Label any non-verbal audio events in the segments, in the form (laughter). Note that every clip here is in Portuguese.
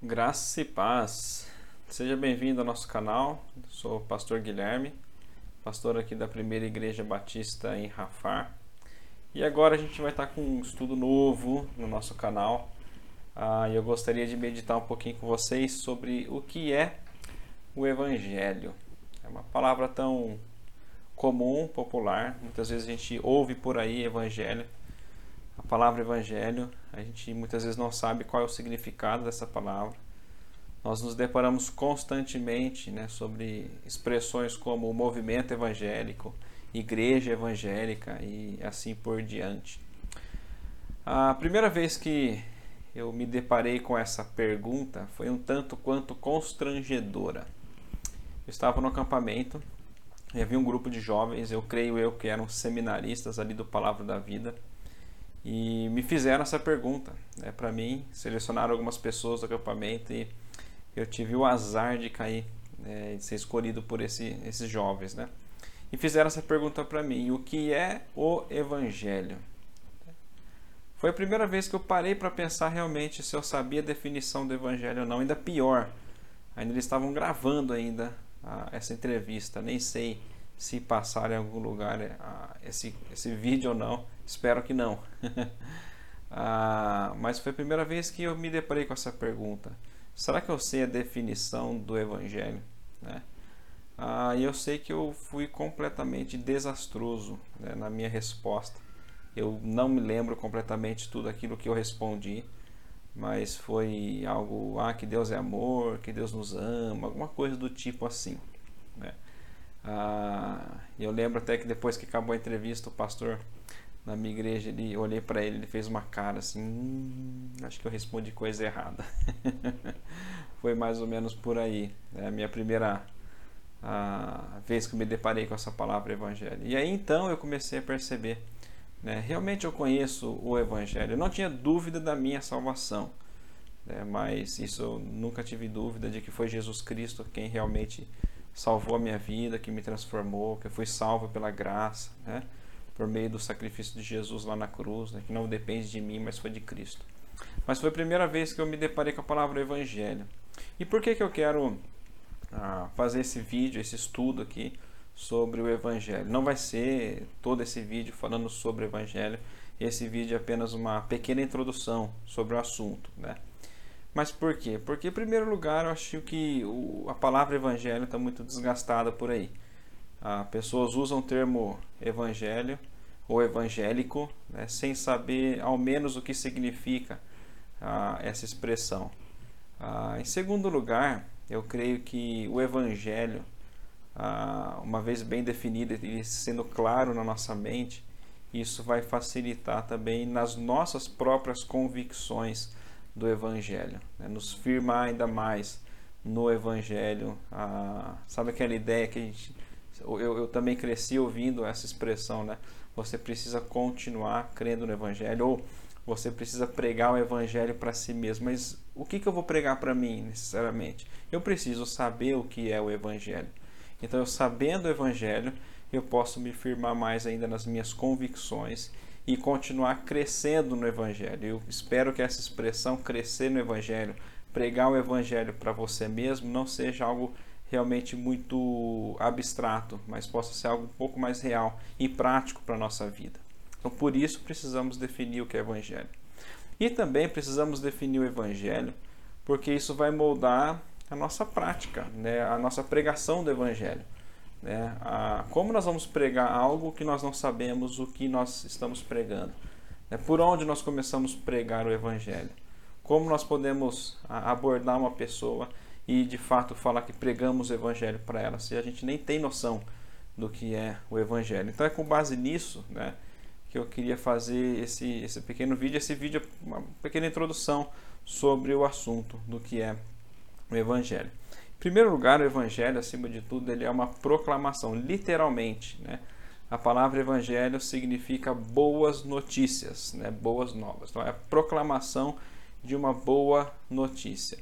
Graça e paz. Seja bem-vindo ao nosso canal. Sou o pastor Guilherme, pastor aqui da Primeira Igreja Batista em Rafar. E agora a gente vai estar com um estudo novo no nosso canal. Ah, eu gostaria de meditar um pouquinho com vocês sobre o que é o Evangelho. É uma palavra tão comum, popular. Muitas vezes a gente ouve por aí Evangelho a palavra evangelho, a gente muitas vezes não sabe qual é o significado dessa palavra. Nós nos deparamos constantemente né, sobre expressões como movimento evangélico, igreja evangélica e assim por diante. A primeira vez que eu me deparei com essa pergunta foi um tanto quanto constrangedora. Eu estava no acampamento e havia um grupo de jovens, eu creio eu que eram seminaristas ali do Palavra da Vida e me fizeram essa pergunta né, para mim. Selecionaram algumas pessoas do acampamento e eu tive o azar de cair, né, de ser escolhido por esse, esses jovens. Né? E fizeram essa pergunta para mim: o que é o Evangelho? Foi a primeira vez que eu parei para pensar realmente se eu sabia a definição do Evangelho ou não. Ainda pior, ainda eles estavam gravando ainda a, essa entrevista. Nem sei se passar em algum lugar a, esse, esse vídeo ou não Espero que não. (laughs) ah, mas foi a primeira vez que eu me deparei com essa pergunta. Será que eu sei a definição do Evangelho? Né? Ah, e eu sei que eu fui completamente desastroso né, na minha resposta. Eu não me lembro completamente tudo aquilo que eu respondi, mas foi algo, ah, que Deus é amor, que Deus nos ama, alguma coisa do tipo assim. Né? Ah, eu lembro até que depois que acabou a entrevista, o pastor na minha igreja, ele, eu olhei para ele, ele fez uma cara assim, hum, acho que eu respondi coisa errada. (laughs) Foi mais ou menos por aí. É a minha primeira a vez que me deparei com essa palavra evangelho. E aí então eu comecei a perceber, né, realmente eu conheço o evangelho. Eu não tinha dúvida da minha salvação, né, mas isso eu nunca tive dúvida de que foi Jesus Cristo quem realmente salvou a minha vida, que me transformou, que eu fui salvo pela graça, né? por meio do sacrifício de Jesus lá na cruz, né, que não depende de mim, mas foi de Cristo. Mas foi a primeira vez que eu me deparei com a palavra Evangelho. E por que, que eu quero ah, fazer esse vídeo, esse estudo aqui sobre o Evangelho? Não vai ser todo esse vídeo falando sobre o Evangelho, esse vídeo é apenas uma pequena introdução sobre o assunto. Né? Mas por quê? Porque, em primeiro lugar, eu acho que o, a palavra Evangelho está muito desgastada por aí. Ah, pessoas usam o termo evangelho ou evangélico né, sem saber ao menos o que significa ah, essa expressão. Ah, em segundo lugar, eu creio que o evangelho, ah, uma vez bem definido e sendo claro na nossa mente, isso vai facilitar também nas nossas próprias convicções do evangelho, né, nos firmar ainda mais no evangelho. Ah, sabe aquela ideia que a gente eu, eu também cresci ouvindo essa expressão, né? Você precisa continuar crendo no Evangelho ou você precisa pregar o Evangelho para si mesmo. Mas o que, que eu vou pregar para mim, necessariamente? Eu preciso saber o que é o Evangelho. Então, eu sabendo o Evangelho, eu posso me firmar mais ainda nas minhas convicções e continuar crescendo no Evangelho. Eu espero que essa expressão crescer no Evangelho, pregar o Evangelho para você mesmo, não seja algo realmente muito abstrato, mas possa ser algo um pouco mais real e prático para a nossa vida. Então, por isso, precisamos definir o que é Evangelho. E também precisamos definir o Evangelho, porque isso vai moldar a nossa prática, né? a nossa pregação do Evangelho. Né? A, como nós vamos pregar algo que nós não sabemos o que nós estamos pregando? Né? Por onde nós começamos a pregar o Evangelho? Como nós podemos abordar uma pessoa e de fato falar que pregamos o evangelho para ela, se a gente nem tem noção do que é o evangelho. Então é com base nisso, né, que eu queria fazer esse esse pequeno vídeo, esse vídeo é uma pequena introdução sobre o assunto do que é o evangelho. Em primeiro lugar, o evangelho, acima de tudo, ele é uma proclamação, literalmente, né? A palavra evangelho significa boas notícias, né? boas novas. Então, é a proclamação de uma boa notícia.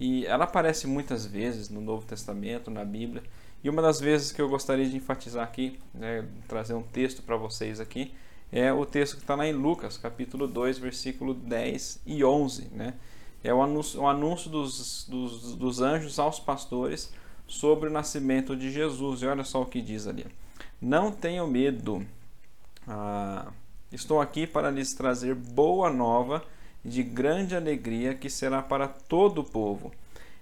E ela aparece muitas vezes no Novo Testamento, na Bíblia. E uma das vezes que eu gostaria de enfatizar aqui, né, trazer um texto para vocês aqui, é o texto que está lá em Lucas, capítulo 2, versículo 10 e 11, né, é o anúncio, o anúncio dos, dos, dos anjos aos pastores sobre o nascimento de Jesus. E olha só o que diz ali: Não tenham medo, ah, estou aqui para lhes trazer boa nova de grande alegria que será para todo o povo.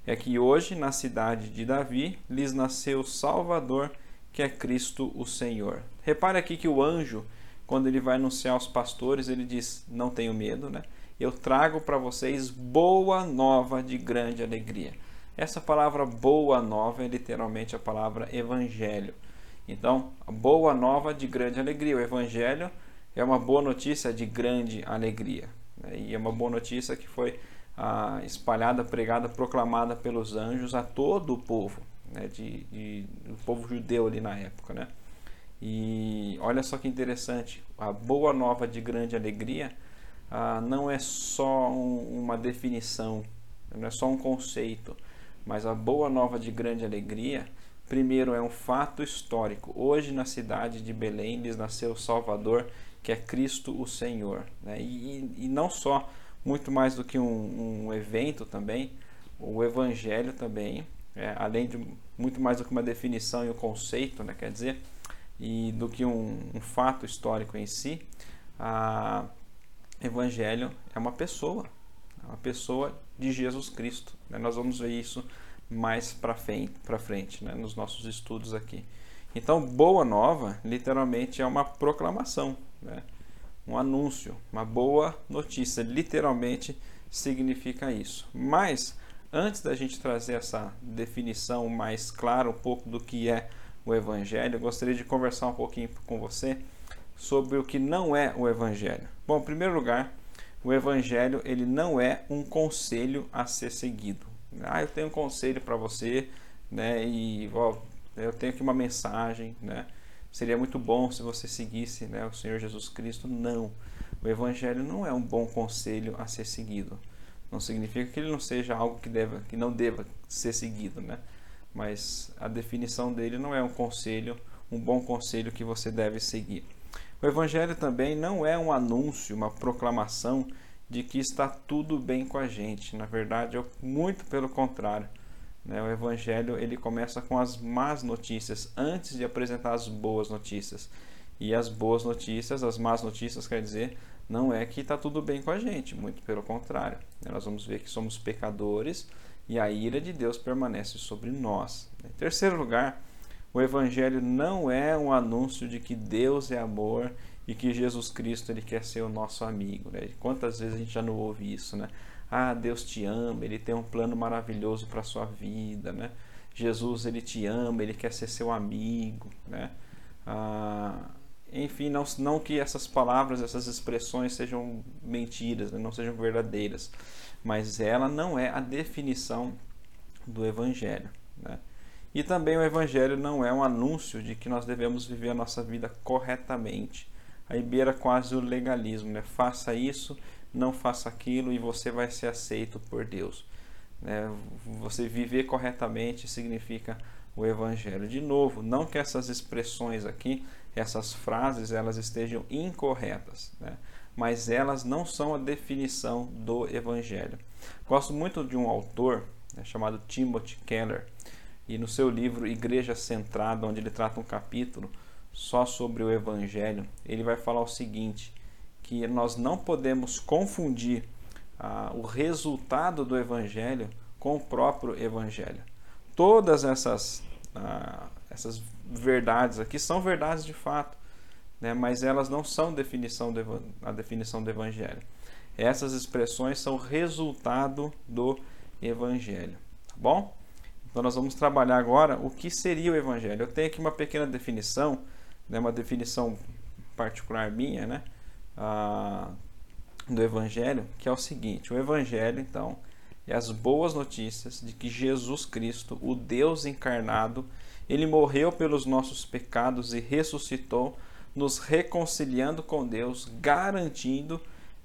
É que hoje, na cidade de Davi, lhes nasceu o Salvador, que é Cristo o Senhor. Repare aqui que o anjo, quando ele vai anunciar aos pastores, ele diz: Não tenho medo, né? Eu trago para vocês boa nova de grande alegria. Essa palavra boa nova é literalmente a palavra evangelho. Então, boa nova de grande alegria. O evangelho é uma boa notícia de grande alegria. Né? E é uma boa notícia que foi ah, espalhada, pregada, proclamada pelos anjos a todo o povo, né? de, de, o povo judeu ali na época. Né? E olha só que interessante, a boa nova de grande alegria ah, não é só um, uma definição, não é só um conceito, mas a boa nova de grande alegria, primeiro é um fato histórico. Hoje na cidade de Belém lhes nasceu o Salvador, que é Cristo o Senhor. Né? E, e, não só, muito mais do que um, um evento também, o Evangelho também, é, além de muito mais do que uma definição e um conceito, né, quer dizer, e do que um, um fato histórico em si, a Evangelho é uma pessoa, é uma pessoa de Jesus Cristo. Né? Nós vamos ver isso mais para frente, frente né? nos nossos estudos aqui. Então, boa nova, literalmente, é uma proclamação, né? um anúncio, uma boa notícia. Literalmente significa isso. Mas, antes da gente trazer essa definição mais clara, um pouco do que é o Evangelho, eu gostaria de conversar um pouquinho com você sobre o que não é o Evangelho. Bom, em primeiro lugar, o Evangelho ele não é um conselho a ser seguido. Ah, eu tenho um conselho para você, né? E ó, eu tenho aqui uma mensagem, né? Seria muito bom se você seguisse né, o Senhor Jesus Cristo. Não. O Evangelho não é um bom conselho a ser seguido. Não significa que ele não seja algo que, deva, que não deva ser seguido, né? Mas a definição dele não é um conselho, um bom conselho que você deve seguir. O Evangelho também não é um anúncio, uma proclamação de que está tudo bem com a gente. Na verdade, é muito pelo contrário. Né? O Evangelho ele começa com as más notícias antes de apresentar as boas notícias. E as boas notícias, as más notícias, quer dizer, não é que está tudo bem com a gente, muito pelo contrário. Nós vamos ver que somos pecadores e a ira de Deus permanece sobre nós. Em terceiro lugar, o Evangelho não é um anúncio de que Deus é amor e que Jesus Cristo ele quer ser o nosso amigo. Né? Quantas vezes a gente já não ouve isso, né? Ah, Deus te ama, Ele tem um plano maravilhoso para sua vida, né? Jesus, Ele te ama, Ele quer ser seu amigo, né? Ah, enfim, não, não que essas palavras, essas expressões sejam mentiras, né? não sejam verdadeiras, mas ela não é a definição do Evangelho, né? E também o Evangelho não é um anúncio de que nós devemos viver a nossa vida corretamente. Aí beira quase o legalismo, né? Faça isso não faça aquilo e você vai ser aceito por Deus. Né? Você viver corretamente significa o Evangelho. De novo, não que essas expressões aqui, essas frases, elas estejam incorretas, né? mas elas não são a definição do Evangelho. Gosto muito de um autor né, chamado Timothy Keller, e no seu livro Igreja Centrada, onde ele trata um capítulo só sobre o Evangelho, ele vai falar o seguinte: que nós não podemos confundir ah, o resultado do Evangelho com o próprio Evangelho. Todas essas, ah, essas verdades aqui são verdades de fato, né? mas elas não são definição do, a definição do Evangelho. Essas expressões são resultado do Evangelho. Tá bom? Então nós vamos trabalhar agora o que seria o Evangelho. Eu tenho aqui uma pequena definição, né? uma definição particular minha, né? do Evangelho, que é o seguinte: o Evangelho, então, é as boas notícias de que Jesus Cristo, o Deus encarnado, ele morreu pelos nossos pecados e ressuscitou, nos reconciliando com Deus, garantindo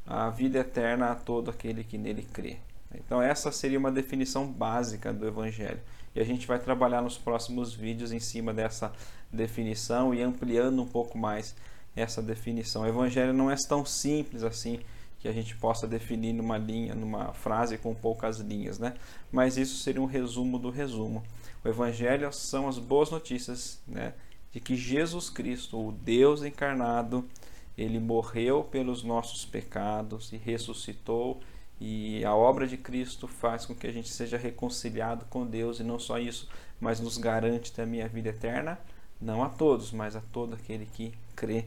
a vida eterna a todo aquele que nele crê. Então, essa seria uma definição básica do Evangelho. E a gente vai trabalhar nos próximos vídeos em cima dessa definição e ampliando um pouco mais essa definição. O evangelho não é tão simples assim que a gente possa definir numa linha, numa frase com poucas linhas, né? Mas isso seria um resumo do resumo. O Evangelho são as boas notícias, né? De que Jesus Cristo, o Deus encarnado, ele morreu pelos nossos pecados e ressuscitou e a obra de Cristo faz com que a gente seja reconciliado com Deus e não só isso, mas nos garante também a vida eterna, não a todos, mas a todo aquele que crê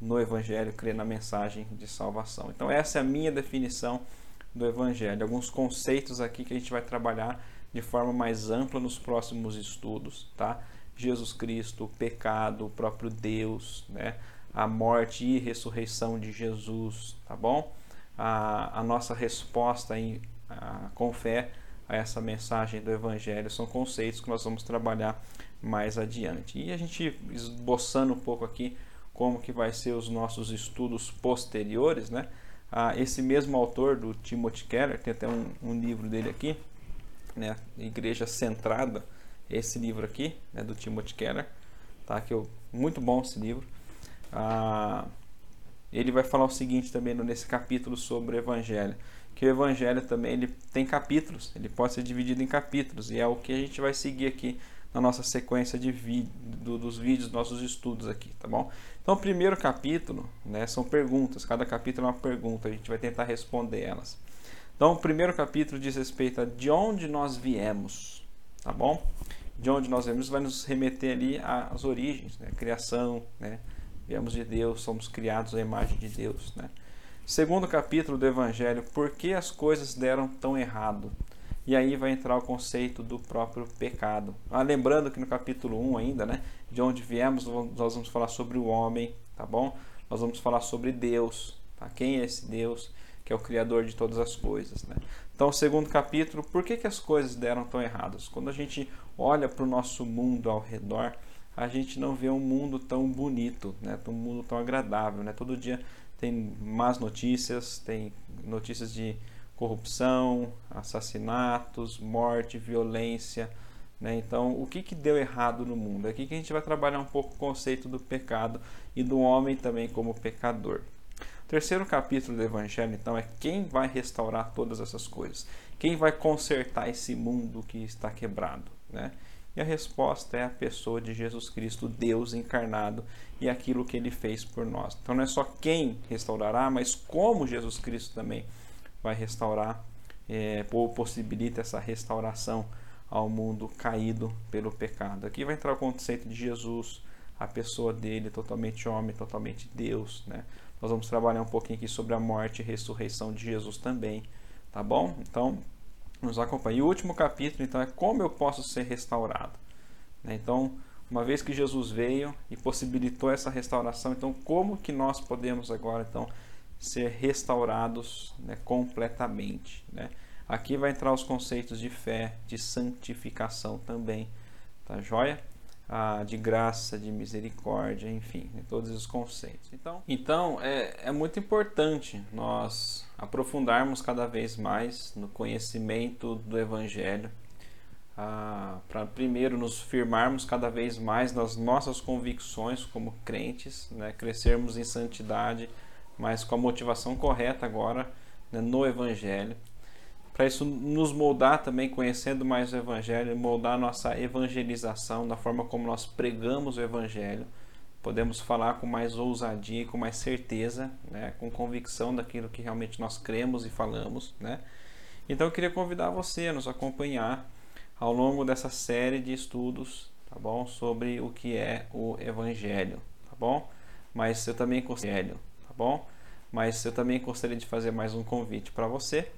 no Evangelho, crê na mensagem de salvação. Então, essa é a minha definição do Evangelho. Alguns conceitos aqui que a gente vai trabalhar de forma mais ampla nos próximos estudos, tá? Jesus Cristo, o pecado, o próprio Deus, né? a morte e ressurreição de Jesus, tá bom? A, a nossa resposta em, a, com fé a essa mensagem do Evangelho são conceitos que nós vamos trabalhar mais adiante. E a gente esboçando um pouco aqui como que vai ser os nossos estudos posteriores, né? Ah, esse mesmo autor do Timothy Keller, tem até um, um, livro dele aqui, né? Igreja Centrada, esse livro aqui, né? do Timothy Keller, tá? Que eu, muito bom esse livro. Ah, ele vai falar o seguinte também nesse capítulo sobre o Evangelho, que o Evangelho também ele tem capítulos, ele pode ser dividido em capítulos e é o que a gente vai seguir aqui na nossa sequência de vídeo, do, dos vídeos, nossos estudos aqui, tá bom? Então, o primeiro capítulo, né, são perguntas, cada capítulo é uma pergunta, a gente vai tentar responder elas. Então, o primeiro capítulo diz respeito a de onde nós viemos, tá bom? De onde nós viemos vai nos remeter ali às origens, né, criação, né, viemos de Deus, somos criados à imagem de Deus, né? Segundo capítulo do Evangelho, por que as coisas deram tão errado? E aí vai entrar o conceito do próprio pecado. Ah, lembrando que no capítulo 1 ainda, né, de onde viemos, nós vamos falar sobre o homem, tá bom? Nós vamos falar sobre Deus, tá? Quem é esse Deus que é o criador de todas as coisas, né? Então, segundo capítulo, por que, que as coisas deram tão erradas? Quando a gente olha para o nosso mundo ao redor, a gente não vê um mundo tão bonito, né? Um mundo tão agradável, né? Todo dia tem más notícias, tem notícias de corrupção, assassinatos, morte, violência. Né? Então, o que, que deu errado no mundo? Aqui que a gente vai trabalhar um pouco o conceito do pecado e do homem também como pecador. O terceiro capítulo do Evangelho, então, é quem vai restaurar todas essas coisas? Quem vai consertar esse mundo que está quebrado? Né? E a resposta é a pessoa de Jesus Cristo, Deus encarnado e aquilo que ele fez por nós. Então não é só quem restaurará, mas como Jesus Cristo também vai restaurar é, ou possibilita essa restauração ao mundo caído pelo pecado. Aqui vai entrar o conceito de Jesus, a pessoa dele, totalmente homem, totalmente Deus. Né? Nós vamos trabalhar um pouquinho aqui sobre a morte e ressurreição de Jesus também, tá bom? Então, nos acompanhe. E o último capítulo, então, é como eu posso ser restaurado. Né? Então, uma vez que Jesus veio e possibilitou essa restauração, então como que nós podemos agora, então, ser restaurados né, completamente. Né? Aqui vai entrar os conceitos de fé, de santificação também, tá joia? Ah, de graça, de misericórdia, enfim, né, todos os conceitos. Então, então é, é muito importante nós aprofundarmos cada vez mais no conhecimento do Evangelho, ah, para primeiro nos firmarmos cada vez mais nas nossas convicções como crentes, né, crescermos em santidade mas com a motivação correta agora né, no Evangelho. Para isso nos moldar também, conhecendo mais o Evangelho, moldar nossa evangelização, da forma como nós pregamos o Evangelho. Podemos falar com mais ousadia e com mais certeza, né, com convicção daquilo que realmente nós cremos e falamos. Né? Então eu queria convidar você a nos acompanhar ao longo dessa série de estudos tá bom? sobre o que é o Evangelho. Tá bom? Mas eu também considero bom? Mas eu também gostaria de fazer mais um convite para você,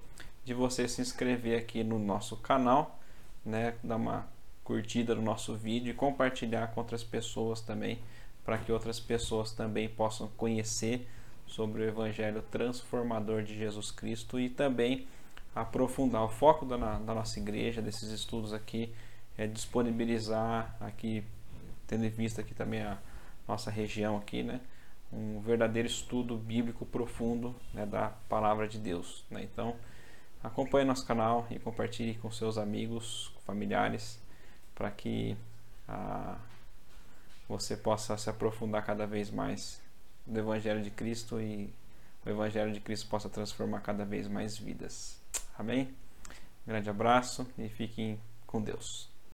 de você se inscrever aqui no nosso canal, né, dar uma curtida no nosso vídeo e compartilhar com outras pessoas também, para que outras pessoas também possam conhecer sobre o Evangelho transformador de Jesus Cristo e também aprofundar o foco da, da nossa igreja, desses estudos aqui, é disponibilizar aqui, tendo em vista aqui também a nossa região aqui, né? um verdadeiro estudo bíblico profundo né, da palavra de Deus. Né? Então, acompanhe nosso canal e compartilhe com seus amigos, familiares, para que ah, você possa se aprofundar cada vez mais no Evangelho de Cristo e o Evangelho de Cristo possa transformar cada vez mais vidas. Amém? grande abraço e fiquem com Deus.